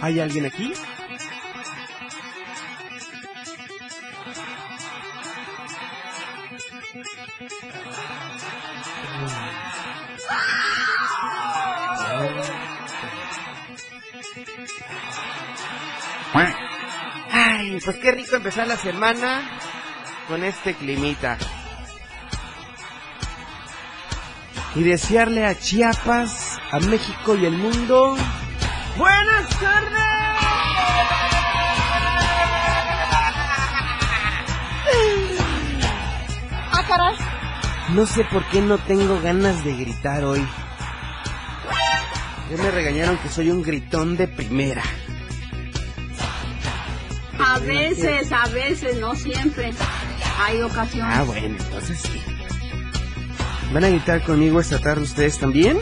¿Hay alguien aquí? Ay, pues qué rico empezar la semana con este climita. Y desearle a Chiapas, a México y el mundo Buenas tardes. Ah, caray. No sé por qué no tengo ganas de gritar hoy. Ya me regañaron que soy un gritón de primera. A veces, a veces, no siempre. Hay ocasiones. Ah, bueno, entonces sí. ¿Van a gritar conmigo esta tarde ustedes también?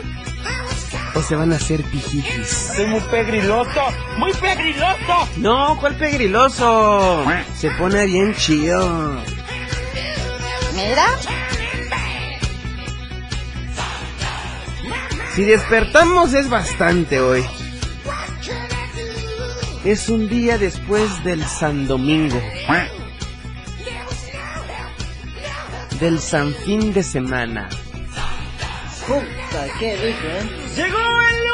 ¿O se van a hacer pijitis? Soy muy pegriloso, muy pegriloso. No, ¿cuál pegriloso? Se pone bien chido. Mira. Si despertamos es bastante hoy. Es un día después del San Domingo. Del San Fin de Semana. Puta, qué rico, ¿eh? ¡Llegó el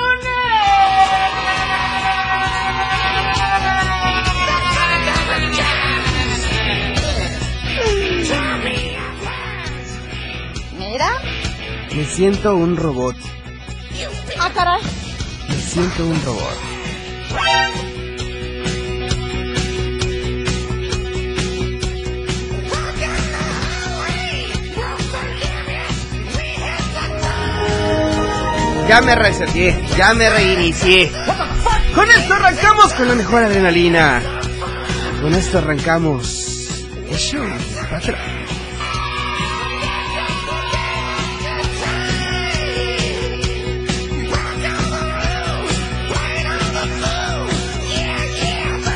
Mira. Me siento un robot. Ah, caray. Me siento un robot. Ya me reseteé, ya me reinicié. Con esto arrancamos con la mejor adrenalina. Con esto arrancamos.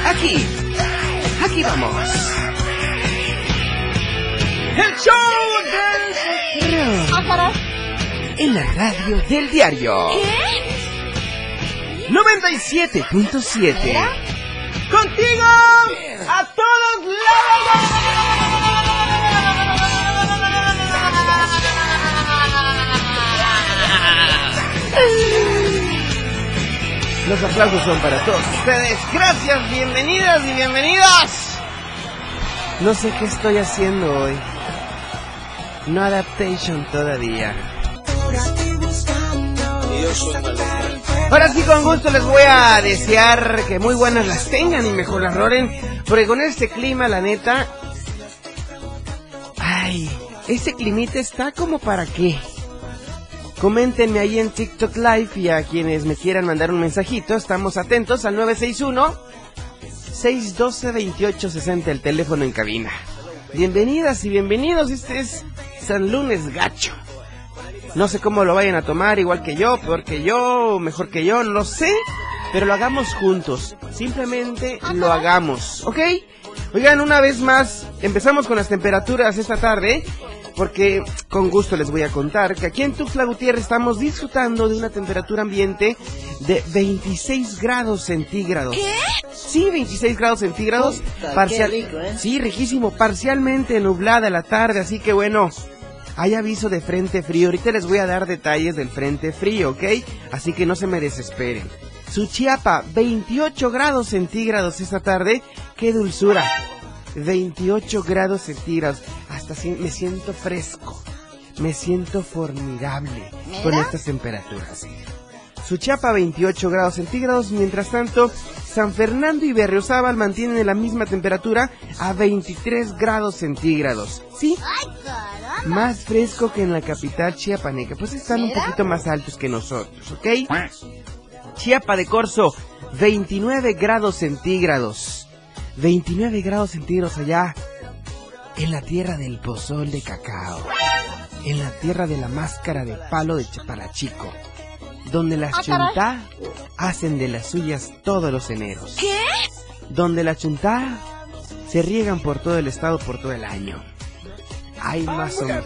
Aquí, aquí vamos. El show del Ah. En la radio del diario. ¿Qué? 97.7. Contigo a todos lados. Los aplausos son para todos ustedes. Gracias, bienvenidas y bienvenidas. No sé qué estoy haciendo hoy. No adaptation todavía. Ahora sí, con gusto les voy a desear que muy buenas las tengan y mejor las roren. Porque con este clima, la neta. Ay, este climita está como para qué. Coméntenme ahí en TikTok Live y a quienes me quieran mandar un mensajito. Estamos atentos al 961 612 2860 el teléfono en cabina. Bienvenidas y bienvenidos. Este es San Lunes Gacho. No sé cómo lo vayan a tomar, igual que yo, peor que yo, mejor que yo, no sé. Pero lo hagamos juntos. Simplemente lo hagamos, ¿ok? Oigan, una vez más, empezamos con las temperaturas esta tarde. Porque con gusto les voy a contar que aquí en Tuxtla Gutiérrez estamos disfrutando de una temperatura ambiente de 26 grados centígrados. ¿Qué? Sí, 26 grados centígrados. Puta, qué rico, ¿eh? Sí, riquísimo. Parcialmente nublada la tarde, así que bueno. Hay aviso de frente frío. Ahorita les voy a dar detalles del frente frío, ¿ok? Así que no se me desesperen. Suchiapa, 28 grados centígrados esta tarde. ¡Qué dulzura! 28 grados centígrados. Hasta si- me siento fresco. Me siento formidable con estas temperaturas. Suchiapa 28 grados centígrados, mientras tanto San Fernando y Berriozábal mantienen la misma temperatura a 23 grados centígrados. ¿Sí? Más fresco que en la capital chiapaneca, pues están un poquito más altos que nosotros, ¿ok? Chiapa de Corzo, 29 grados centígrados. 29 grados centígrados allá en la tierra del pozol de cacao. En la tierra de la máscara de palo de Chapalachico. Donde las Ah, chuntá hacen de las suyas todos los eneros. ¿Qué? Donde la chuntá se riegan por todo el estado por todo el año. Hay más o menos.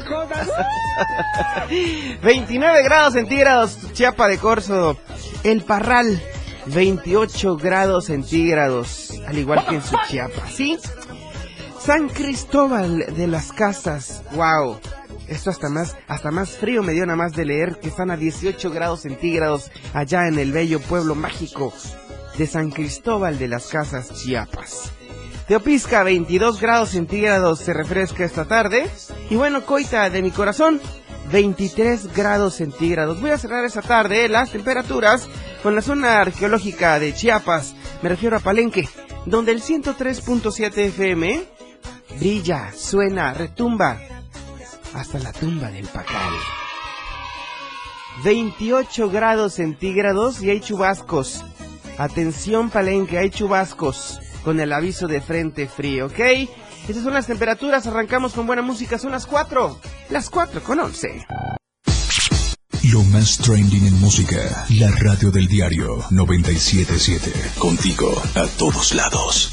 29 grados centígrados, Chiapa de Corzo. El Parral, 28 grados centígrados, al igual que en su Chiapa, ¿sí? San Cristóbal de las Casas, wow. Esto hasta más, hasta más frío me dio nada más de leer que están a 18 grados centígrados allá en el bello pueblo mágico de San Cristóbal de las Casas, Chiapas. Teopisca, 22 grados centígrados se refresca esta tarde. Y bueno, Coita de mi corazón, 23 grados centígrados. Voy a cerrar esta tarde las temperaturas con la zona arqueológica de Chiapas. Me refiero a Palenque, donde el 103.7 FM brilla, suena, retumba hasta la tumba del Pacal. 28 grados centígrados y hay chubascos. Atención Palenque, hay chubascos con el aviso de frente frío, ¿ok? Estas son las temperaturas, arrancamos con buena música, son las 4, las 4 con 11. Lo más trending en música. La radio del diario 977. Contigo a todos lados.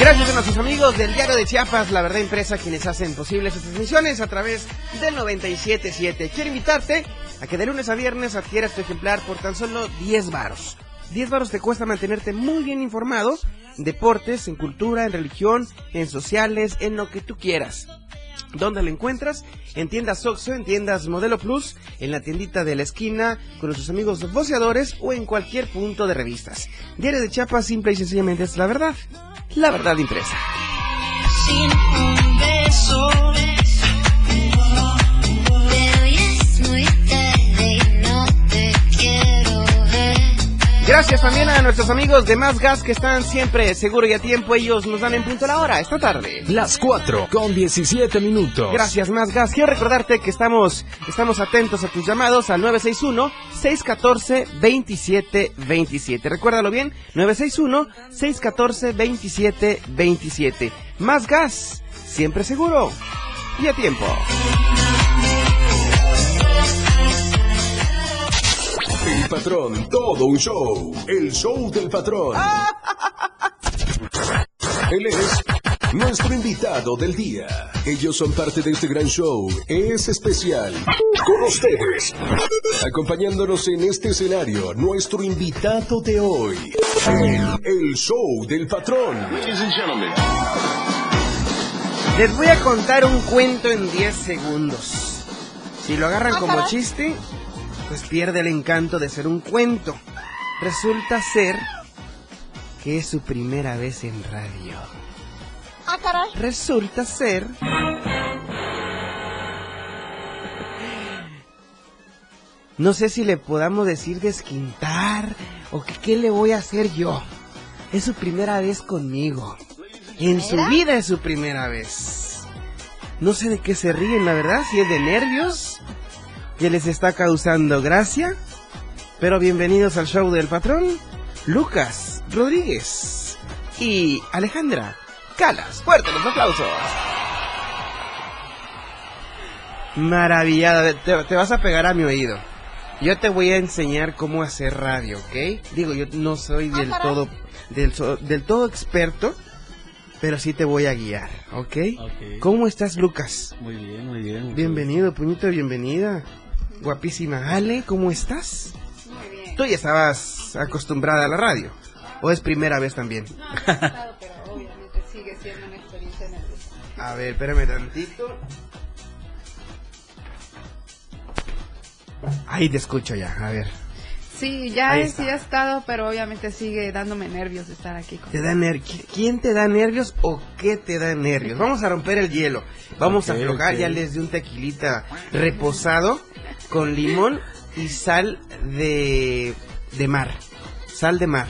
Gracias a nuestros amigos del Diario de Chiapas, la verdad impresa, quienes hacen posibles estas transmisiones a través del 977. Quiero invitarte a que de lunes a viernes adquieras tu ejemplar por tan solo 10 varos. 10 varos te cuesta mantenerte muy bien informado en deportes, en cultura, en religión, en sociales, en lo que tú quieras. ¿Dónde lo encuentras? En tiendas Oxxo, en tiendas Modelo Plus, en la tiendita de la esquina, con nuestros amigos voceadores o en cualquier punto de revistas. Diario de Chiapas, simple y sencillamente es la verdad. La verdad impresa. Gracias también a nuestros amigos de Más Gas que están siempre seguro y a tiempo. Ellos nos dan en punto la hora esta tarde. Las 4 con 17 minutos. Gracias, Más Gas. Quiero recordarte que estamos, estamos atentos a tus llamados al 961-614-2727. Recuérdalo bien, 961-614-2727. Más Gas, siempre seguro y a tiempo. El patrón, todo un show. El show del patrón. Él es nuestro invitado del día. Ellos son parte de este gran show. Es especial. Con ustedes. Acompañándonos en este escenario, nuestro invitado de hoy. El, el show del patrón. Les voy a contar un cuento en 10 segundos. Si lo agarran Ah, como chiste, pues pierde el encanto de ser un cuento. Resulta ser que es su primera vez en radio. Ah, caray. Resulta ser... No sé si le podamos decir desquintar o que qué le voy a hacer yo. Es su primera vez conmigo. En su vida es su primera vez. No sé de qué se ríen, la verdad, si es de nervios, que les está causando gracia. Pero bienvenidos al show del patrón, Lucas Rodríguez y Alejandra Calas. Fuerte los aplausos. Maravillada, te, te vas a pegar a mi oído. Yo te voy a enseñar cómo hacer radio, ¿ok? Digo, yo no soy del todo del, so- del todo experto, pero sí te voy a guiar, ¿ok? Ok. ¿Cómo estás, Lucas? Muy bien, muy bien. Bienvenido, puñito, bienvenida. Guapísima Ale, ¿cómo estás? Muy bien. Tú ya estabas acostumbrada a la radio. ¿O es primera vez también? Claro, pero obviamente sigue siendo una experiencia nerviosa. A ver, espérame tantito. Ahí te escucho ya, a ver. Sí, ya he, sí he estado, pero obviamente sigue dándome nervios estar aquí. Con... ¿Te da ner ¿Quién te da nervios o qué te da nervios? Vamos a romper el hielo. Vamos a aflojar, ok. ya les de un tequilita reposado con limón y sal de, de mar. Sal de mar.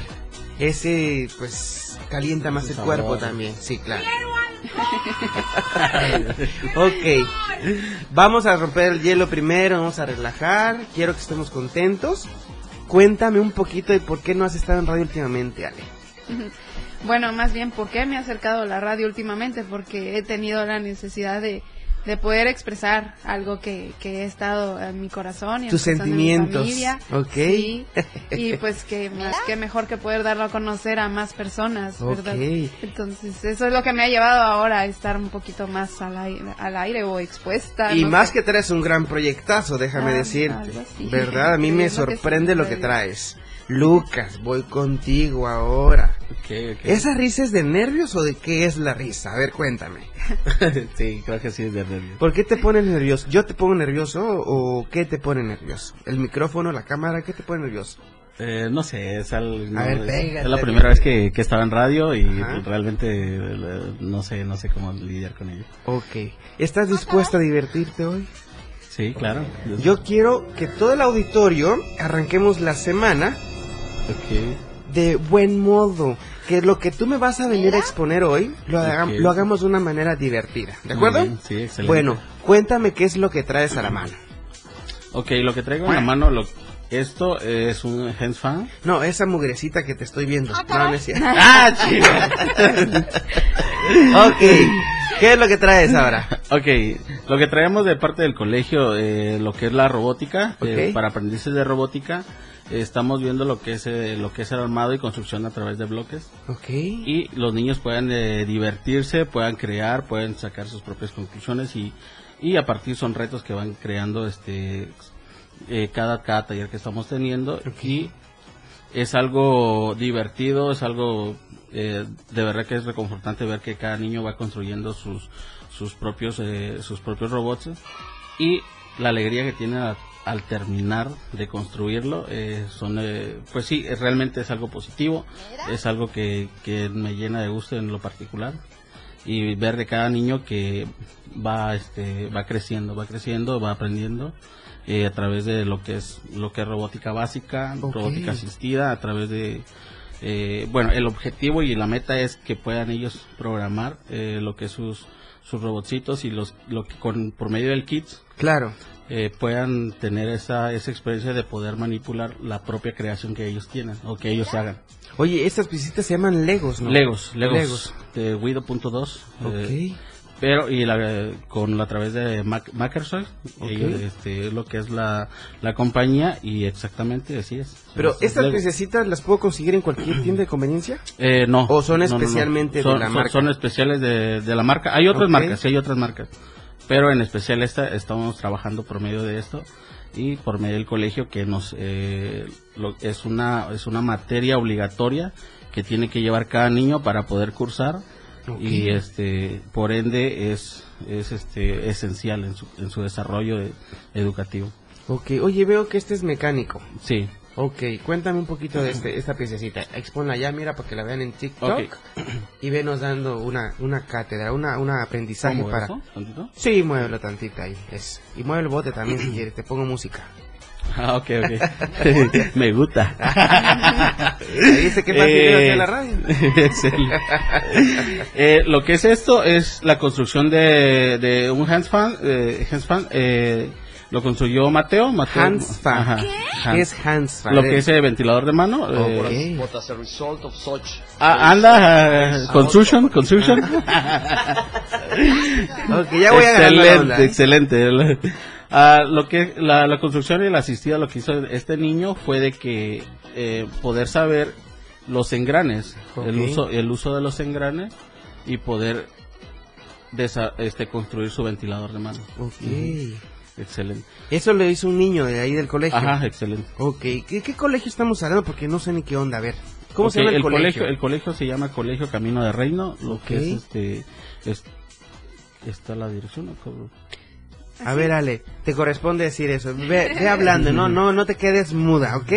Ese, pues, calienta más el cuerpo también. Sí, claro. ok. Vamos a romper el hielo primero, vamos a relajar. Quiero que estemos contentos. Cuéntame un poquito de por qué no has estado en radio últimamente, Ale. Bueno, más bien, ¿por qué me he acercado a la radio últimamente? Porque he tenido la necesidad de, de poder expresar algo que, que he estado en mi corazón y en Tus de mi sentimientos, familia. ok. Sí, y pues que más que mejor que poder darlo a conocer a más personas, ¿verdad? Entonces, eso es lo que me ha llevado ahora a estar un poquito más al aire, al aire o expuesta. Y no más que traes un gran proyectazo, déjame Ah, decir. algo así. ¿Verdad? A mí me Es lo que sorprende sí, lo que traes. Lucas, voy contigo ahora. Ok, ok. ¿Esa risa es de nervios o de qué es la risa? A ver, cuéntame. sí, creo que sí es de nervios. ¿Por qué te pones nervioso? ¿Yo te pongo nervioso o qué te pone nervioso? ¿El micrófono, la cámara, qué te pone nervioso? Eh, no sé, es, al- no, ver, es- pégate, es la primera pégate. vez que, que estaba en radio y Ajá. realmente eh, no sé, no sé cómo lidiar con ello. Ok. ¿Estás dispuesta a divertirte hoy? Sí, claro. Yo quiero que todo el auditorio arranquemos la semana Ok. de buen modo. Que lo que tú me vas a venir a exponer hoy lo, haga- lo hagamos de una manera divertida. ¿De acuerdo? bien, Sí, excelente. Bueno, cuéntame qué es lo que traes a la mano. Ok, lo que traigo en la mano, lo, esto es un hands fan. No, esa mugrecita que te estoy viendo. Ah, No, caray. no es cierto. ¡Ah, chido! ok. ¿Qué es lo que traes ahora? Ok, lo que traemos de parte del colegio, eh, lo que es la robótica, eh, para aprendices de robótica, estamos viendo lo que es eh, lo que es el armado y construcción a través de bloques. Ok. y los niños puedan eh, divertirse, puedan crear, pueden sacar sus propias conclusiones y, y a partir son retos que van creando este eh, cada cada taller que estamos teniendo. Y es algo divertido, es algo eh, de verdad que es reconfortante ver que cada niño va construyendo sus sus propios eh, sus propios robots. Y la alegría que tiene a- al terminar de construirlo eh, son eh, pues sí realmente es algo positivo es algo que, que me llena de gusto en lo particular y ver de cada niño que va este va creciendo va creciendo va aprendiendo eh, a través de lo que es lo que es robótica básica robótica asistida a través de eh, bueno el objetivo y la meta es que puedan ellos programar eh, lo que es sus sus robotcitos y los lo que con por medio del kit Claro. Eh, puedan tener esa esa experiencia de poder manipular la propia creación que ellos tienen o que ellos hagan Oye, estas piecitas se llaman Legos, ¿no? Legos, Legos, Legos. de Wido.2. Ok. eh, pero y la, con a través de Mac, Ok. ellos, este, lo que es la, la compañía y exactamente así es. Pero Es- estas Lego. piececitas las puedo conseguir en cualquier tienda de conveniencia. Eh, no. ¿O son no, no, no. especialmente de Son- la son- marca? Son especiales de, de la marca. Hay otras Ok. marcas, sí hay otras marcas. Pero en especial esta estamos trabajando por medio de esto y por medio del colegio que nos eh, lo- es una es una materia obligatoria que tiene que llevar cada niño para poder cursar y este por ende es es este esencial en su, en su desarrollo eh, educativo. Ok, oye, veo que este es mecánico. Sí. Ok, cuéntame un poquito de este, esta piececita. Exponla ya, mira, para que la vean en TikTok. Ok. Y venos dando una, una cátedra, una, una aprendizaje ¿Cómo para... eso? ¿Tantito? Sí, muévelo tantito ahí. Es. Y mueve el bote también si quieres, te pongo música. Ah, ok, ok. Me gusta. Dice que es hacer la radio. excelente. Eh, lo que es esto es la construcción de, de un hands fan. Eh, eh, lo construyó Mateo. Mateo Hands fan. Ajá, ¿Qué es hands fan? Lo que es el ventilador de mano. eh, Ok. ah, anda, eh, construction, construction. Ok, ya voy a agarrar la onda. excelente, excelente. Ah, lo que la, la construcción y la asistida lo que hizo este niño fue de que eh, poder saber los engranes, el Ok. uso el uso de los engranes y poder desa- este construir su ventilador de mano. Ok. Excelente. Eso lo hizo un niño de ahí del colegio. Ajá, excelente. Ok, ¿qué, qué colegio estamos hablando? Porque no sé ni qué onda. A ver, ¿cómo se llama el, colegio? El colegio se llama Colegio Camino de Reino, lo Ok. que es este es- está la dirección. ¿no? ¿Cómo? A ver, Ale, te corresponde decir eso. Ve, ve hablando, no, no, no te quedes muda, ¿ok?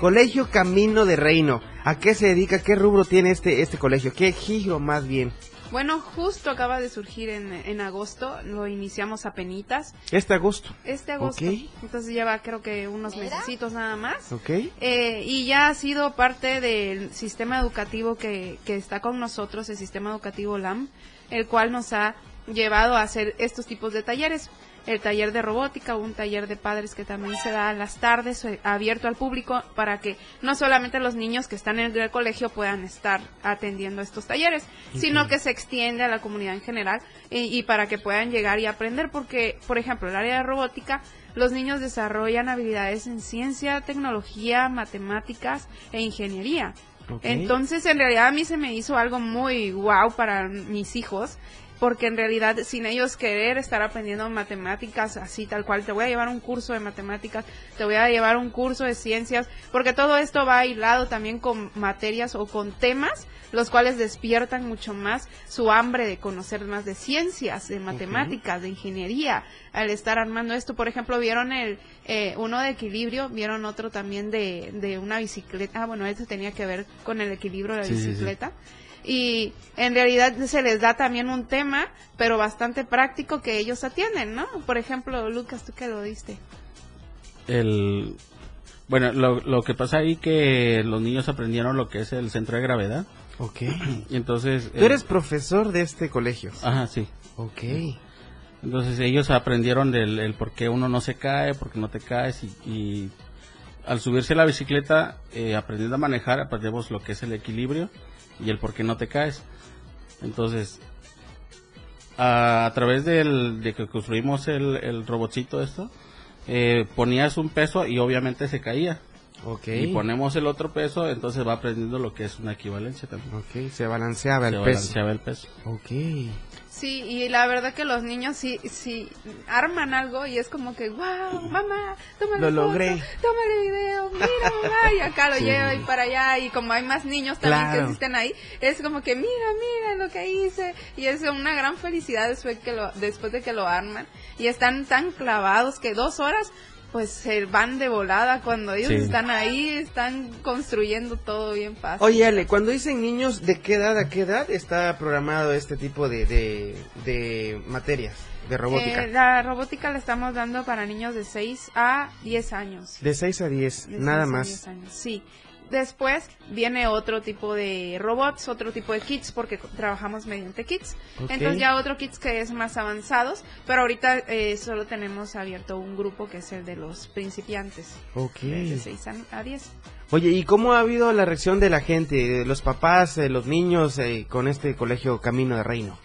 Colegio Camino de Reino. ¿A qué se dedica? ¿Qué rubro tiene este, este colegio? ¿Qué giro más bien? Bueno, justo acaba de surgir en, en agosto, lo iniciamos a penitas. Este agosto, Este agosto. Ok. Entonces lleva creo que unos mesecitos nada más. ¿ok? Eh, y ya ha sido parte del sistema educativo que, que está con nosotros, el sistema educativo LAM, el cual nos ha llevado a hacer estos tipos de talleres. El taller de robótica, un taller de padres que también se da a las tardes, eh, abierto al público, para que no solamente los niños que están en el colegio puedan estar atendiendo estos talleres, sino que se extiende a la comunidad en general y, y para que puedan llegar y aprender, porque, por ejemplo, el área de robótica los niños desarrollan habilidades en ciencia, tecnología, matemáticas e ingeniería. Entonces, en realidad a mí se me hizo algo muy wow para mis hijos, porque en realidad sin ellos querer estar aprendiendo matemáticas así tal cual, te voy a llevar un curso de matemáticas, te voy a llevar un curso de ciencias, porque todo esto va hilado también con materias o con temas los cuales despiertan mucho más su hambre de conocer más de ciencias, de matemáticas, de ingeniería, al estar armando esto. Por ejemplo, vieron el eh, uno de equilibrio, vieron otro también de, de una bicicleta. Ah, bueno, este tenía que ver con el equilibrio de la Sí, sí, sí. Y en realidad se les da también un tema, pero bastante práctico que ellos atienden, ¿no? Por ejemplo, Lucas, tú que lo diste. El bueno, lo, lo que pasa ahí que los niños aprendieron lo que es el centro de gravedad Ok. y entonces Tú eres profesor de este colegio. Ajá, sí. Ok. Entonces ellos aprendieron del el por qué uno no se cae, por qué no te caes y, y al subirse a la bicicleta, eh, aprendiendo a manejar, aprendemos lo que es el equilibrio y el por qué no te caes. Entonces, a, a través del, de que construimos el, el robotcito esto, eh, ponías un peso y obviamente se caía. Ok. Y ponemos el otro peso, entonces va aprendiendo lo que es una equivalencia también. Ok, se balanceaba el Se peso. balanceaba el peso. Ok. Sí, y la verdad que los niños sí, sí arman algo y es como que, wow, mamá, tómale Lo foto, logré. tómale video, mira mamá, y acá lo Sí. lleva y para allá, y como hay más niños también Claro. que existen ahí, es como que, mira, mira lo que hice, y es una gran felicidad después, que lo, después de que lo arman, y están tan clavados que dos horas, pues se van de volada cuando ellos Sí. están ahí, están construyendo todo bien fácil. Oye, Ale, cuando dicen niños, ¿de qué edad a qué edad está programado este tipo de, de, de materias de robótica? Eh, la robótica la estamos dando para niños de 6 a 10 años. De 6 a 10, De nada seis a más. 10 años, Sí. Después viene otro tipo de robots, otro tipo de kits, porque trabajamos mediante kits. Entonces ya otro kits que es más avanzados, pero ahorita eh, solo tenemos abierto un grupo que es el de los principiantes, Ok. de 6 a, a 10. Oye, ¿y cómo ha habido la reacción de la gente, de los papás, eh, los niños eh, con este colegio Camino de Reino?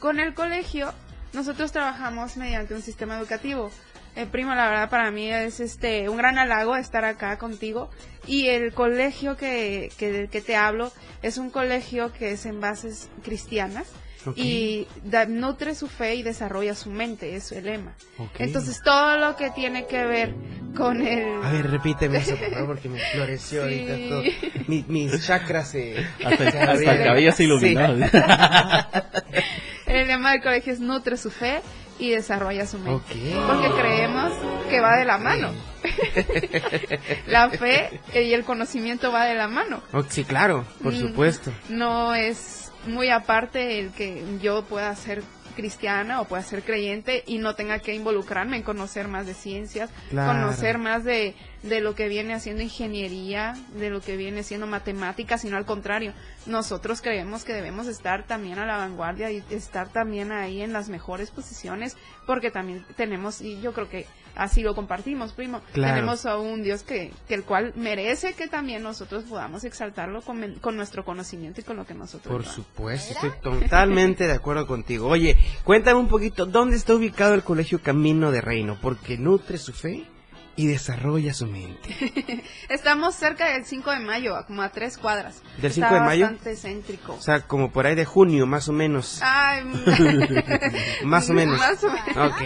Con el colegio, nosotros trabajamos mediante un sistema educativo. Eh, primo, la verdad para mí es este un gran halago estar acá contigo. Y el colegio que, que, que te hablo es un colegio que es en bases cristianas y da- nutre su fe y desarrolla su mente, es su lema. Entonces todo lo que tiene que ver con el... A ver, repíteme eso, por favor, porque me floreció Sí. ahorita todo. Mi- mis chakras se... Hasta, se hasta el cabello se iluminó. Sí. El lema del colegio es nutre su fe y desarrolla su mente. Porque creemos que va de la mano. la fe y el conocimiento va de la mano. Oh, sí, claro, por Mm, supuesto. No es muy aparte el que yo pueda ser cristiana o pueda ser creyente y no tenga que involucrarme en conocer más de ciencias, Claro. conocer más de, de lo que viene haciendo ingeniería, de lo que viene siendo matemáticas, sino al contrario, nosotros creemos que debemos estar también a la vanguardia y estar también ahí en las mejores posiciones porque también tenemos, y yo creo que así lo compartimos, primo. Claro. Tenemos a un Dios que, que el cual merece que también nosotros podamos exaltarlo con, con nuestro conocimiento y con lo que nosotros Por supuesto, estoy totalmente de acuerdo contigo. Oye, cuéntame un poquito, ¿dónde está ubicado el Colegio Camino de Reino? Porque nutre su fe y desarrolla su mente. Estamos cerca del 5 de mayo, a como a tres cuadras. ¿Del Está 5 de mayo? bastante céntrico. O sea, como por ahí de junio, más o menos. Ay, Más o menos. Más o menos. Ok,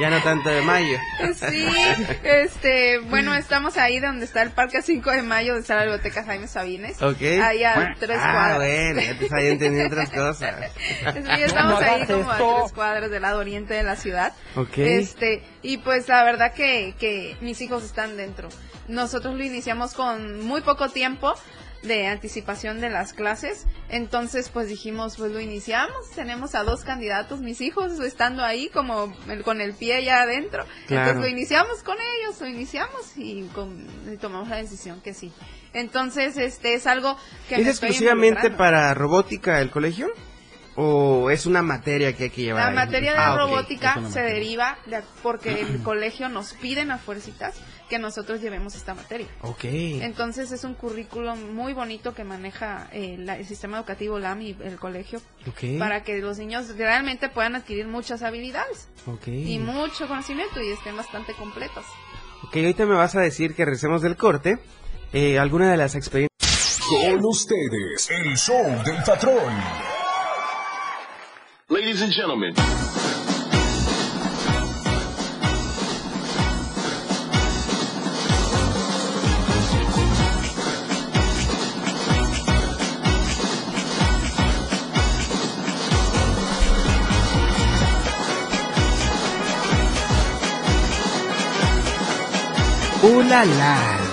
ya no tanto de mayo. Sí, este, bueno, estamos ahí donde está el Parque 5 de Mayo, donde está la Biblioteca Jaime Sabines. Ok. Ahí a tres Ah, cuadras. bueno, ya te estaba entendiendo otras cosas. Sí, estamos No ahí como a esto. tres cuadras del lado oriente de la ciudad. Ok. Este, y pues la verdad que, que mis hijos están dentro. Nosotros lo iniciamos con muy poco tiempo de anticipación de las clases, entonces pues dijimos, pues lo iniciamos, tenemos a dos candidatos, mis hijos estando ahí como el- con el pie ya adentro, Claro. entonces lo iniciamos con ellos, lo iniciamos y, con- y tomamos la decisión que sí. Entonces, este es algo que ¿Es me exclusivamente para robótica el colegio? ¿O es una materia que hay que llevar? La ahí? materia de Ah, robótica se materia. deriva de, porque el colegio nos piden a fuercitas que nosotros llevemos esta materia. Ok. Entonces es un currículum muy bonito que maneja eh, la- el sistema educativo LAM y el colegio Ok. para que los niños realmente puedan adquirir muchas habilidades Ok. y mucho conocimiento y estén bastante completos. Ok, ahorita me vas a decir que recemos del corte. Eh, ¿Alguna de las experiencias? Con ustedes, el show del patrón. Ladies and gentlemen. ¡Uh, la, la!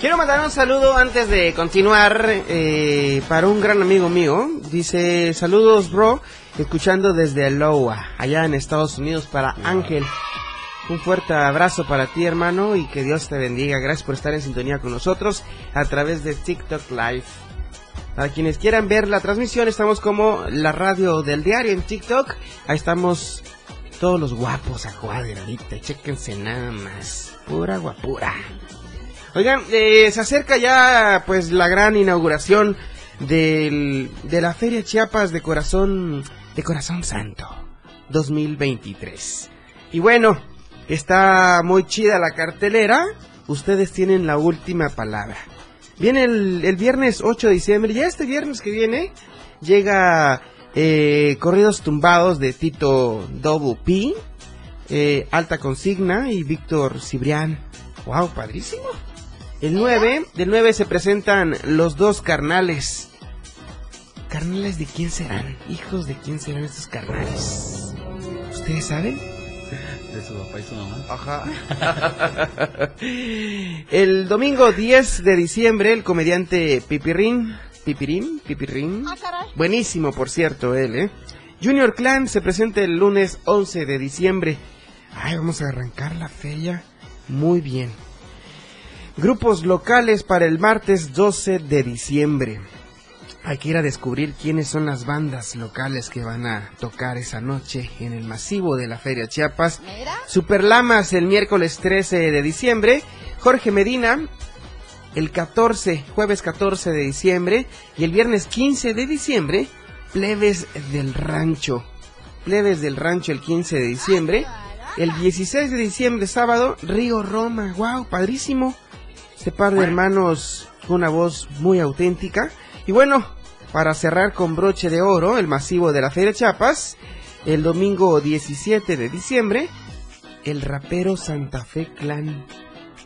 Quiero mandar un saludo antes de continuar eh, para un gran amigo mío. Dice, saludos bro, escuchando desde Aloha, allá en Estados Unidos para Ángel. Un fuerte abrazo para ti hermano y que Dios te bendiga. Gracias por estar en sintonía con nosotros a través de TikTok Live. Para quienes quieran ver la transmisión, estamos como la radio del diario en TikTok. Ahí estamos todos los guapos a cuadra ahorita. Chéquense nada más. Pura guapura. Oigan, eh, se acerca ya pues la gran inauguración del, de la Feria Chiapas de Corazón de Corazón Santo 2023. Y bueno, está muy chida la cartelera. Ustedes tienen la última palabra. Viene el, el viernes 8 de diciembre. Ya este viernes que viene llega eh, Corridos Tumbados de Tito Double P, eh, Alta Consigna y Víctor Cibrián. ¡Wow! Padrísimo. El 9, del 9 se presentan los dos carnales. ¿Carnales de quién serán? ¿Hijos de quién serán estos carnales? ¿Ustedes saben? De su papá y su mamá. Ajá. El domingo 10 de diciembre, el comediante Pipirrín, Pipirín, Pipirrín, buenísimo por cierto él, ¿eh? Junior Clan se presenta el lunes 11 de diciembre. Ay, vamos a arrancar la feria muy bien. Grupos locales para el martes 12 de diciembre. Hay que ir a descubrir quiénes son las bandas locales que van a tocar esa noche en el masivo de la Feria Chiapas. Superlamas el miércoles 13 de diciembre. Jorge Medina el 14, jueves 14 de diciembre. Y el viernes 15 de diciembre, Plebes del Rancho. Plebes del Rancho el 15 de diciembre. El 16 de diciembre, sábado, Río Roma. ¡Wow! Padrísimo. Este par de hermanos con una voz muy auténtica. Y bueno, para cerrar con broche de oro el masivo de la Feria Chiapas, el domingo 17 de diciembre, el rapero Santa Fe Clan.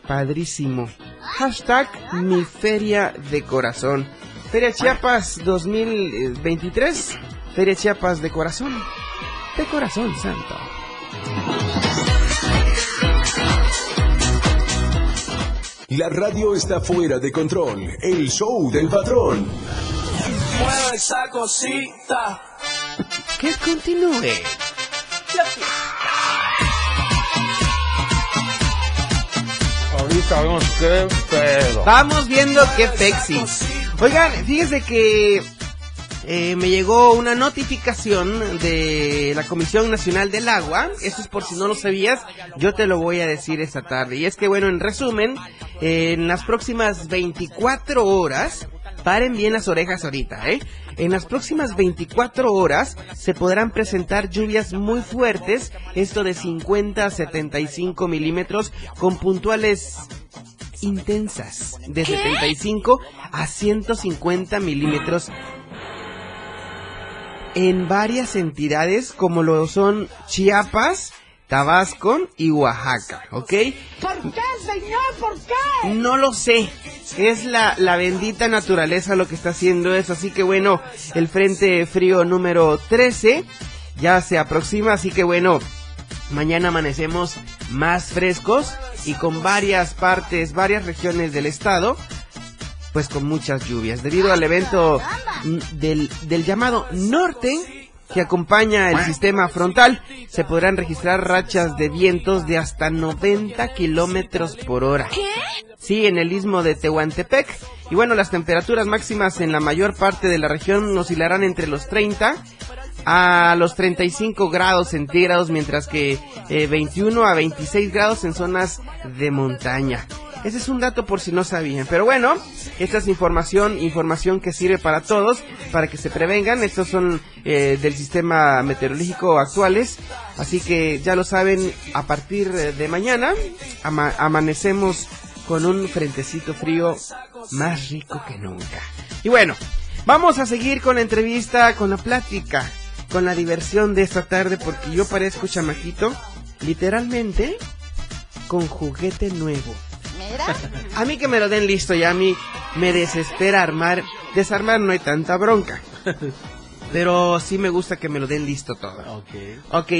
Padrísimo. Hashtag mi feria de corazón. Feria Chiapas 2023. Feria Chiapas de corazón. De corazón santo. La radio está fuera de control. El show del patrón. Mueve esa cosita. Que continúe. Ahorita vemos qué pedo. Vamos viendo qué pexis. Oigan, fíjense que eh, me llegó una notificación de la Comisión Nacional del Agua. Esto es por si no lo sabías, yo te lo voy a decir esta tarde. Y es que, bueno, en resumen, eh, en las próximas 24 horas, paren bien las orejas ahorita, ¿eh? En las próximas 24 horas se podrán presentar lluvias muy fuertes, esto de 50 a 75 milímetros, con puntuales intensas, de 75 a 150 milímetros en varias entidades como lo son Chiapas, Tabasco y Oaxaca, ¿ok? ¿Por qué, señor? ¿Por qué? No lo sé. Es la, la bendita naturaleza lo que está haciendo eso. Así que bueno, el frente frío número 13 ya se aproxima. Así que bueno, mañana amanecemos más frescos y con varias partes, varias regiones del estado, pues con muchas lluvias. Debido al evento del, del llamado norte que acompaña el sistema frontal, se podrán registrar rachas de vientos de hasta 90 kilómetros por hora. Sí, en el istmo de Tehuantepec. Y bueno, las temperaturas máximas en la mayor parte de la región oscilarán entre los 30 a los 35 grados centígrados, mientras que eh, 21 a 26 grados en zonas de montaña. Ese es un dato por si no sabían. Pero bueno, esta es información, información que sirve para todos, para que se prevengan. Estos son eh, del sistema meteorológico actuales. Así que ya lo saben, a partir de mañana ama- amanecemos con un frentecito frío más rico que nunca. Y bueno, vamos a seguir con la entrevista, con la plática, con la diversión de esta tarde, porque yo parezco chamaquito, literalmente, con juguete nuevo. Mira. A mí que me lo den listo y a mí me desespera armar. Desarmar no hay tanta bronca. Pero sí me gusta que me lo den listo todo. Ok. Ok,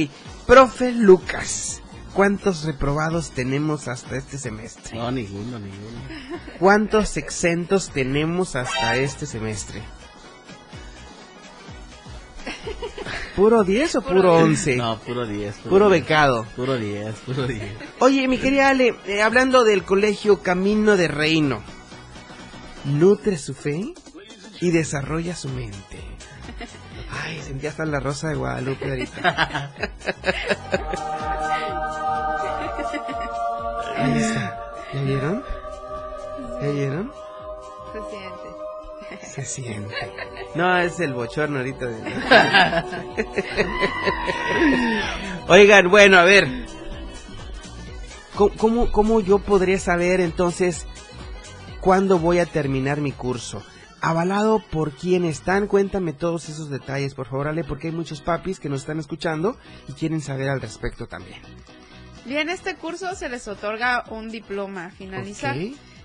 profe Lucas, ¿cuántos reprobados tenemos hasta este semestre? No, ninguno, ninguno. ¿Cuántos exentos tenemos hasta este semestre? ¿Puro 10 o puro 11? No, puro 10. Puro 10. becado. Puro 10, puro 10. Oye, mi querida Ale, eh, hablando del colegio Camino de Reino, nutre su fe y desarrolla su mente. Ay, sentí hasta la rosa de Guadalupe ahorita. Ahí está. ¿Ya vieron? ¿Ya vieron? Se siente. Se siente. No, es el bochorno ahorita. de- Oigan, bueno, a ver. ¿Cómo, cómo, yo podría saber entonces cuándo voy a terminar mi curso? Avalado por quién están, cuéntame todos esos detalles, por favor, Ale, porque hay muchos papis que nos están escuchando y quieren saber al respecto también. Bien, este curso se les otorga un diploma a finalizar.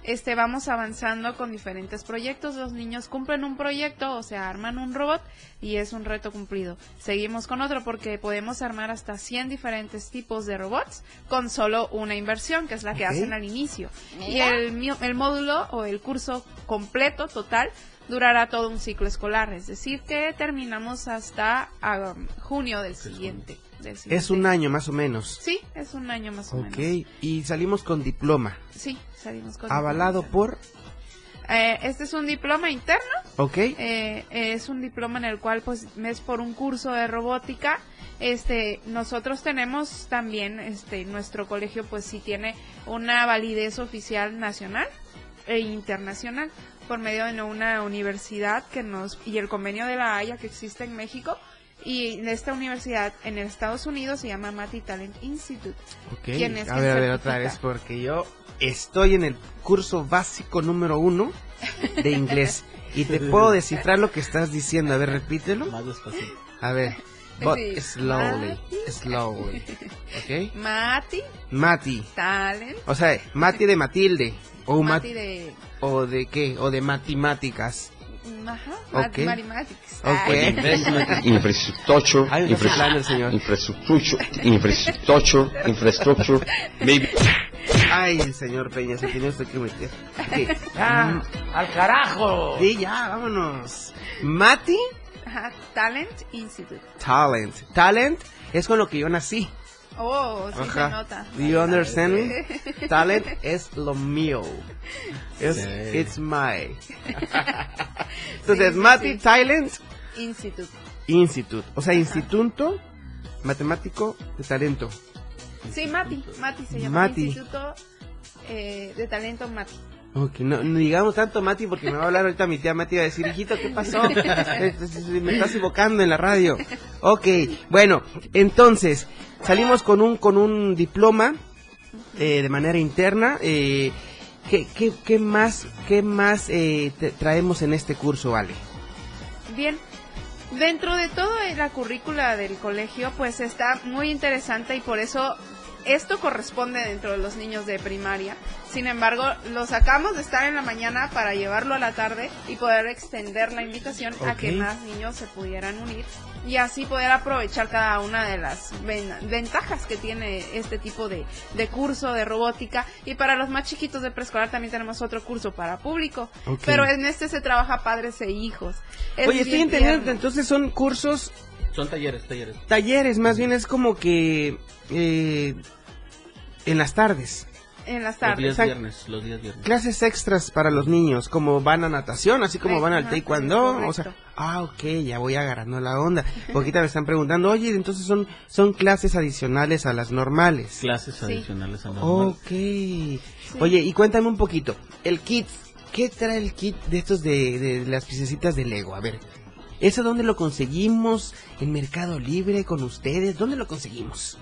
Este, vamos avanzando con diferentes proyectos. Los niños cumplen un proyecto, o sea, arman un robot y es un reto cumplido. Seguimos con otro porque podemos armar hasta 100 diferentes tipos de robots con solo una inversión, que es la que hacen al inicio. Y el, el módulo o el curso completo, total, durará todo un ciclo escolar. Es decir, que terminamos hasta ah, junio del siguiente. del Es un año más o menos. Sí, es un año más o Ok, menos. y salimos con diploma. Sí, salimos con Avalado por... Eh, este es un diploma interno. Ok. eh, es un diploma en el cual pues es por un curso de robótica. Este, nosotros tenemos también, este, nuestro colegio pues sí tiene una validez oficial nacional e internacional por medio de una universidad que nos y el convenio de la Haya que existe en México y de esta universidad en Estados Unidos se llama Mati Talent Institute. Ok, ¿Quién es a ver, a ver, otra vez, porque yo estoy en el curso básico número uno de inglés y te puedo descifrar lo que estás diciendo. A ver, repítelo. Más despacito. A ver, but Sí, slowly, Mati. slowly. ¿Ok? Mati Mati, Talent o sea, Mati de Matilde, o, mat- Mati de o de qué, o de matemáticas. Ajá, Ok. Mathematics. Ok. infrastructure, infrastructure, infrastructure, infrastructure, maybe. Ay, el señor Peña, se tiene usted que meter. ¡Ya! ¡Al carajo! Sí, ya, vámonos. Mati Ajá, Talent Institute. Talent. Talent es con lo que yo nací. Oh, sí se nota. Do you understand me? Talent es lo mío. Es, Sí. It's my. Entonces, Sí, sí, Mati sí. Talent Institute. Institute. O sea, Instituto Matemático de Talento. Sí, Mati, Mati se llama. Mati. Instituto eh, de Talento Mati. Ok, no, no digamos tanto Mati porque me va a hablar ahorita mi tía Mati y va a decir, hijito, ¿qué pasó? Eh, me estás evocando en la radio. Ok, bueno, entonces, salimos con un, con un diploma eh, de manera interna. Eh, ¿qué, qué, qué más, qué más eh, te- traemos en este curso, Ale? Bien. Dentro de toda la currícula del colegio, pues está muy interesante y por eso esto corresponde dentro de los niños de primaria. Sin embargo, lo sacamos de estar en la mañana para llevarlo a la tarde y poder extender la invitación a que más niños se pudieran unir y así poder aprovechar cada una de las ven- ventajas que tiene este tipo de, de curso de robótica. Y para los más chiquitos de preescolar también tenemos otro curso para público. Pero en este se trabaja padres e hijos. Es Oye, estoy entendiendo, entonces son cursos, Son talleres, talleres. talleres, más bien es como que eh, en las tardes. En las Los tardes. días Exacto. viernes, los días viernes. Clases extras para los niños, como van a natación, así como van al Ajá, taekwondo, o sea, ah, ok, ya voy agarrando la onda. Porque ahorita me están preguntando, oye, entonces son, son clases adicionales a las normales. Clases adicionales a los Ok. Oye, y cuéntame un poquito, el kit, ¿qué trae el kit de estos de, de las piececitas de Lego? A ver, ¿eso dónde lo conseguimos? ¿En Mercado Libre con ustedes? ¿Dónde lo conseguimos?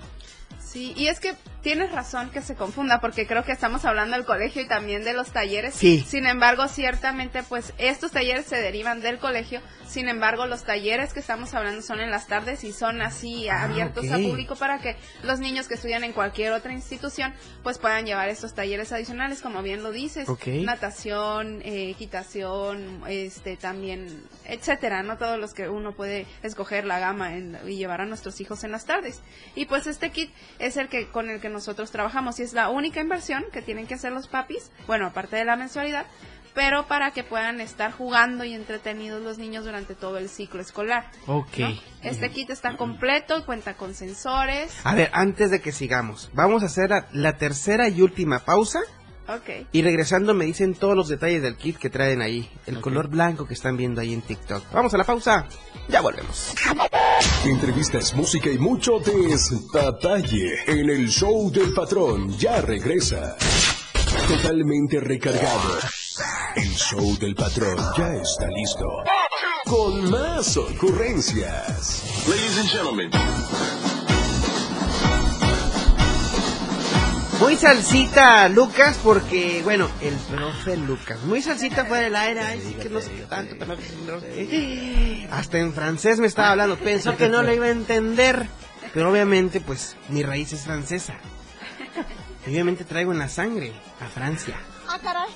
Sí, y es que tienes razón que se confunda porque creo que estamos hablando del colegio y también de los talleres. Sí. Sin embargo, ciertamente, pues estos talleres se derivan del colegio. Sin embargo, los talleres que estamos hablando son en las tardes y son así Ah, abiertos ok. a público para que los niños que estudian en cualquier otra institución pues puedan llevar estos talleres adicionales, como bien lo dices, Ok. natación, eh, equitación, este también, etcétera, no todos los que uno puede escoger la gama en- y llevar a nuestros hijos en las tardes. Y pues este kit es el que con el que nosotros trabajamos y es la única inversión que tienen que hacer los papis, bueno, aparte de la mensualidad, pero para que puedan estar jugando y entretenidos los niños durante todo el ciclo escolar. Ok. ¿no? Este kit está completo, cuenta con sensores. A ver, antes de que sigamos, vamos a hacer la, la tercera y última pausa. Y regresando me dicen todos los detalles del kit que traen ahí. El color blanco que están viendo ahí en TikTok. Vamos a la pausa. Ya volvemos. Entrevistas, música y mucho detalle en el show del patrón. Ya regresa. Totalmente recargado. El show del patrón ya está listo. Con más ocurrencias. Ladies and gentlemen. Muy salsita Lucas porque, bueno, el profe Lucas. Muy salsita fuera del aire. Ay, sí que no sé qué tanto. pero no sé qué. Hasta en francés me estaba hablando. Pensó que no lo iba a entender. Pero obviamente, pues, mi raíz es francesa. Y obviamente traigo en la sangre a Francia. Ah, caray.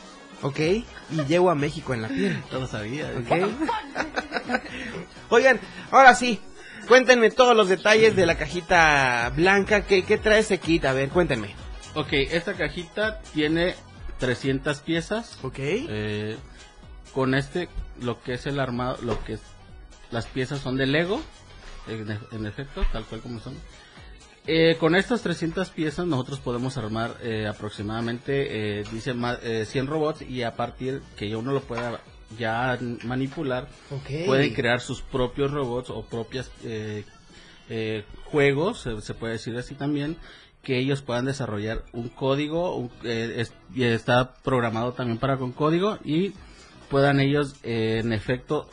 ¿Ok? Y llego a México en la piel. No lo sabía. ¿Ok? Oigan, ahora sí. Cuéntenme todos los detalles de la cajita blanca. ¿Qué, qué trae ese kit? A ver, cuéntenme. Ok, esta cajita tiene 300 piezas. Ok. Eh, con este, lo que es el armado, lo que es, las piezas son de Lego, en, en efecto, tal cual como son. Eh, con estas 300 piezas nosotros podemos armar eh, aproximadamente, eh, dice, eh, 100 robots y a partir que ya uno lo pueda ya manipular, Ok. pueden crear sus propios robots o propias eh, eh, juegos, se, se puede decir así también, que ellos puedan desarrollar un código, un- eh, es- está programado también para con código y puedan ellos eh, en efecto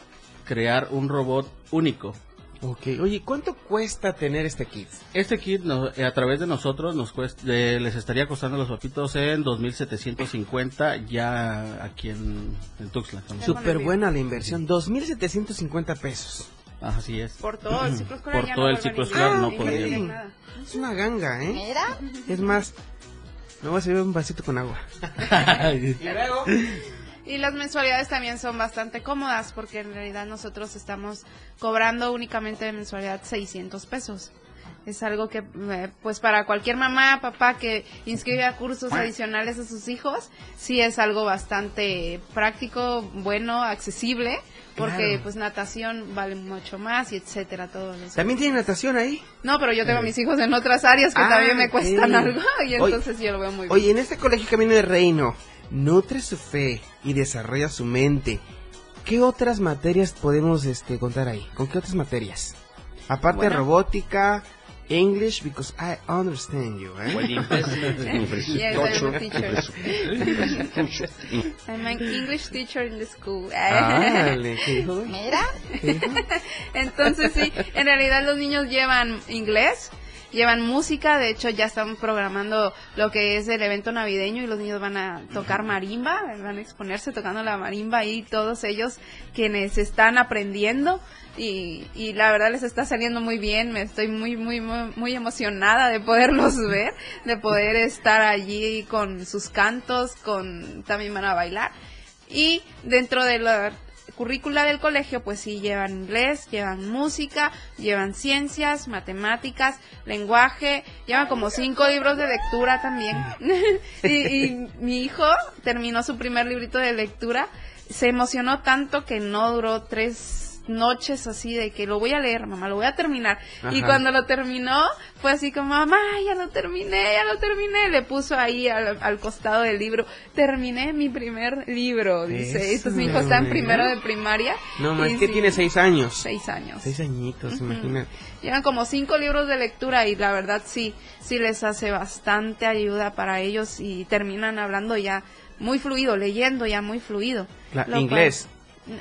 crear un robot único. Ok, oye, ¿cuánto cuesta tener este kit? Este kit no- eh, a través de nosotros nos cuesta, eh, les estaría costando a los papitos en 2.750 ya aquí en, en Tuxtla. Súper buena la inversión, 2.750 pesos. Así es. Por todo el ciclo escolar. Por ya todo no el ciclo escolar ingresar, no podrían. Es una ganga, ¿eh? Mira. Es más, me voy a servir un vasito con agua. Y las mensualidades también son bastante cómodas porque en realidad nosotros estamos cobrando únicamente de mensualidad 600 pesos. Es algo que, eh, pues para cualquier mamá, papá que inscribe a cursos adicionales a sus hijos, sí es algo bastante práctico, bueno, accesible, porque Claro. pues natación vale mucho más y etcétera, todo eso. ¿También tiene natación ahí? No, pero yo tengo a mis hijos en otras áreas que Ah, también me cuestan algo y Oye, entonces yo lo veo muy bien. Oye, en este colegio Camino de Reino, nutre su fe y desarrolla su mente. qué otras materias podemos este, contar ahí? ¿Con qué otras materias? Aparte Bueno. robótica, English, because I understand you. ¿eh? Well, Yes, I'm a teacher. I'm an English teacher in the school. ¿qué dijo? Mira. Entonces sí, en realidad los niños llevan inglés, llevan música, de hecho ya están programando lo que es el evento navideño y los niños van a tocar marimba, van a exponerse tocando la marimba y todos ellos quienes están aprendiendo. Y, y la verdad les está saliendo muy bien, me estoy muy muy muy, muy emocionada de poderlos ver, de poder estar allí con sus cantos, con también van a bailar. Y dentro de la currícula del colegio, pues sí llevan inglés, llevan música, llevan ciencias, matemáticas, lenguaje, llevan como cinco libros de lectura también. y, y mi hijo terminó su primer librito de lectura, se emocionó tanto que no duró tres noches así de que lo voy a leer, mamá, lo voy a terminar. Y cuando lo terminó, fue así como, mamá, ya lo terminé, ya lo terminé. Le puso ahí al, al costado del libro, terminé mi primer libro, dice. Eso, Entonces mi hijo está en primero de primaria. No, más Y que sí, tiene seis años. Seis años. Seis añitos, Ujú. imagínate. Llevan como cinco libros de lectura y la verdad sí, sí les hace bastante ayuda para ellos y terminan hablando ya muy fluido, leyendo ya muy fluido. La- cual-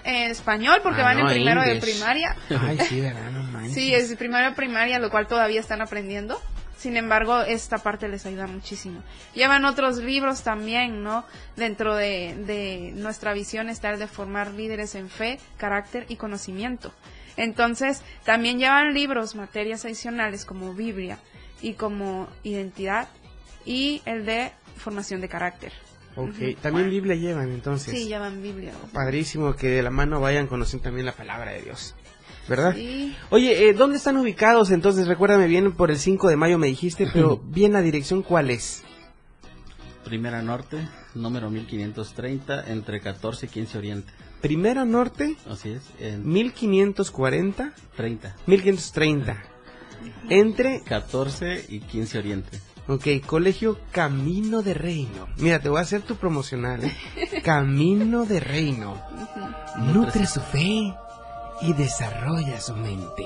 español porque Ah, van no, en primero de primaria. Ay, sí, ¿verdad? No manches. Sí, es primero de primaria, lo cual todavía están aprendiendo. Sin embargo, esta parte les ayuda muchísimo. Llevan otros libros también, ¿no? Dentro de, de nuestra visión está el de formar líderes en fe, carácter y conocimiento. Entonces, también llevan libros, materias adicionales como Biblia y como identidad y el de formación de carácter. Ok, también Biblia llevan entonces. Sí, llevan Biblia. Padrísimo que de la mano vayan conociendo también la palabra de Dios. ¿Verdad? Sí. Oye, eh, ¿dónde están ubicados entonces? Recuérdame bien, por el 5 de mayo me dijiste, pero bien la dirección, ¿cuál es? Primera Norte, número 1530, entre 14 y 15 Oriente. Primera Norte, Así es, en 1540, 30. 1530. Entre, 14 y 15 Oriente. Ok, Colegio Camino de Reino. Mira, te voy a hacer tu promocional. ¿eh? Camino de Reino. Nutre su fe y desarrolla su mente.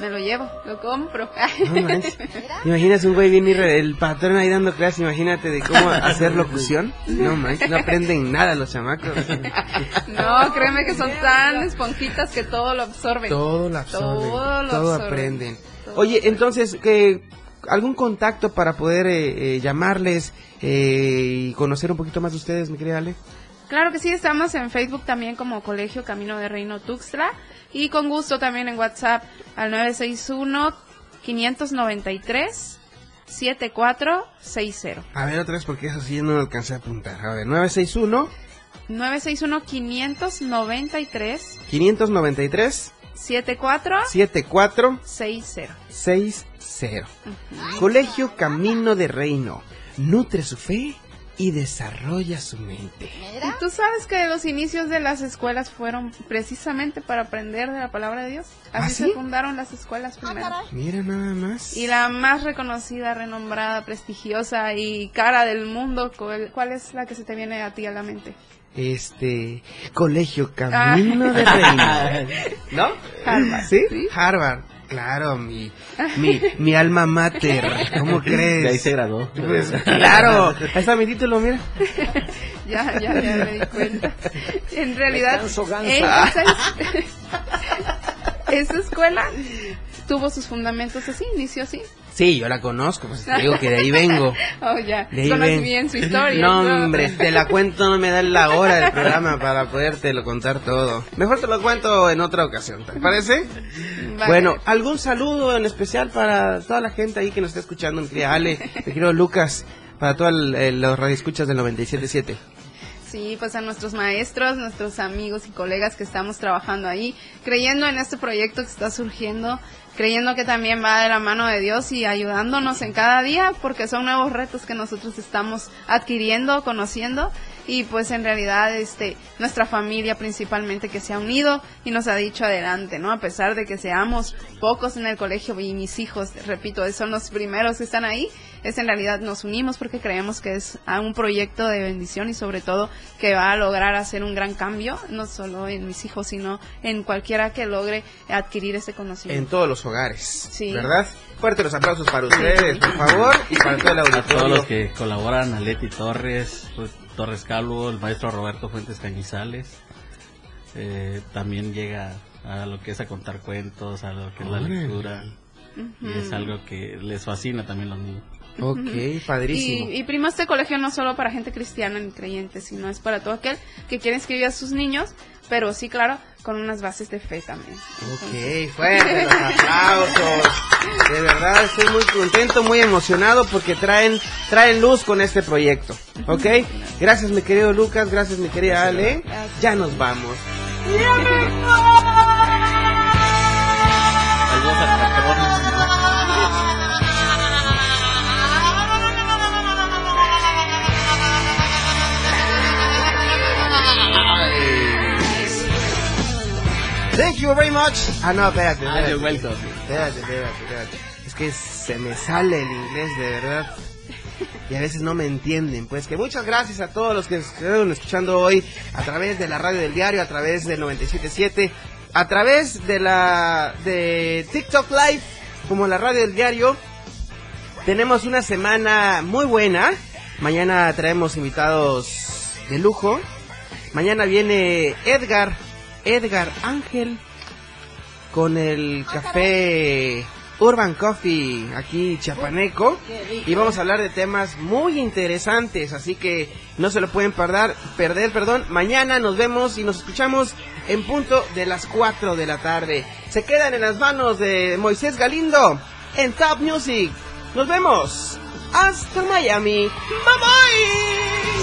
Me lo llevo, lo compro. No manches. Imagínate un güey bien irre- el patrón ahí dando clases, imagínate de cómo hacer locución. No manches, no aprenden nada los chamacos. No, créeme que son tan esponjitas que todo lo absorben. Todo lo absorben, Todo lo todo absorben. aprenden. Todo Oye, entonces, ¿qué- ¿algún contacto para poder eh, eh, llamarles eh, y conocer un poquito más de ustedes, mi querida Ale? Claro que sí, estamos en Facebook también como Colegio Camino de Reino Tuxtla y con gusto también en WhatsApp al 961 593 7460. A ver, otra vez, porque eso sí no lo alcancé a apuntar. A ver, 961 961 593 593 7460. 7460. Colegio Camino de Reino. Nutre su fe y desarrolla su mente. ¿Y tú sabes que los inicios de las escuelas fueron precisamente para aprender de la palabra de Dios? Así ¿Ah, se sí? fundaron las escuelas primero. Mira nada más. Y la más reconocida, renombrada, prestigiosa y cara del mundo, ¿cuál, cuál es la que se te viene a ti a la mente? Este, Colegio Camino de Reino. ¿No? Harvard. ¿Sí? Harvard. Claro, mi, mi, mi alma mater. ¿Cómo crees? De ahí se graduó. Pues, claro. Ahí está mi título, mira. ya, ya, ya me di cuenta. En realidad, esa escuela tuvo sus fundamentos así, inició así. Sí, yo la conozco, pues te digo que de ahí vengo. Oh, ya, De ahí bien su historia. No, ¿no? hombre, te la cuento, no me da la hora del programa para podértelo contar todo. Mejor te lo cuento en otra ocasión, ¿te parece? Vale. Bueno, ¿algún saludo en especial para toda la gente ahí que nos está escuchando? Mi querida Ale, mi querido Lucas, para todos los radioescuchas del 97.7. Sí, pues a nuestros maestros, nuestros amigos y colegas que estamos trabajando ahí, creyendo en este proyecto que está surgiendo, creyendo que también va de la mano de Dios y ayudándonos en cada día, porque son nuevos retos que nosotros estamos adquiriendo, conociendo, y pues en realidad este nuestra familia principalmente que se ha unido y nos ha dicho adelante, ¿no? A pesar de que seamos pocos en el colegio y mis hijos, repito, son los primeros que están ahí, es en realidad nos unimos porque creemos que es a un proyecto de bendición y sobre todo que va a lograr hacer un gran cambio, no solo en mis hijos, sino en cualquiera que logre adquirir este conocimiento. En todos los hogares. Sí. ¿Verdad? Fuerte los aplausos para ustedes, por favor, y para todo el A todos auditorio. los que colaboran, a Leti Torres, pues, Torres Calvo, el maestro Roberto Fuentes Cañizales. Eh, también llega a lo que es a contar cuentos, a lo que es la lectura. Y es algo que les fascina también a los niños. Ok, padrísimo. Y, y primo, este colegio no solo para gente cristiana ni creyente, sino es para todo aquel que quiere inscribir a sus niños, pero sí, claro, con unas bases de fe también. Ok, fuerte los aplausos. De verdad, estoy muy contento, muy emocionado porque traen, traen luz con este proyecto. Ok, gracias mi querido Lucas, gracias mi querida Ale. Ya nos vamos. Thank you very much. Ah, no, espérate. Ah, espérate. you're welcome. Espérate, espérate, espérate. Es que se me sale el inglés, de verdad. Y a veces no me entienden. Pues que muchas gracias a todos los que estuvieron escuchando hoy a través de la radio del diario, a través del 97.7, a través de la de TikTok Live, como la radio del diario. Tenemos una semana muy buena. Mañana traemos invitados de lujo. Mañana viene Edgar, Edgar Ángel, con el café Urban Coffee aquí chiapaneco. Y vamos a hablar de temas muy interesantes, así que no se lo pueden perder, perder, perdón. Mañana nos vemos y nos escuchamos en punto de las 4 de la tarde. Se quedan en las manos de Moisés Galindo en Top Music. Nos vemos. Hasta Miami. Bye bye.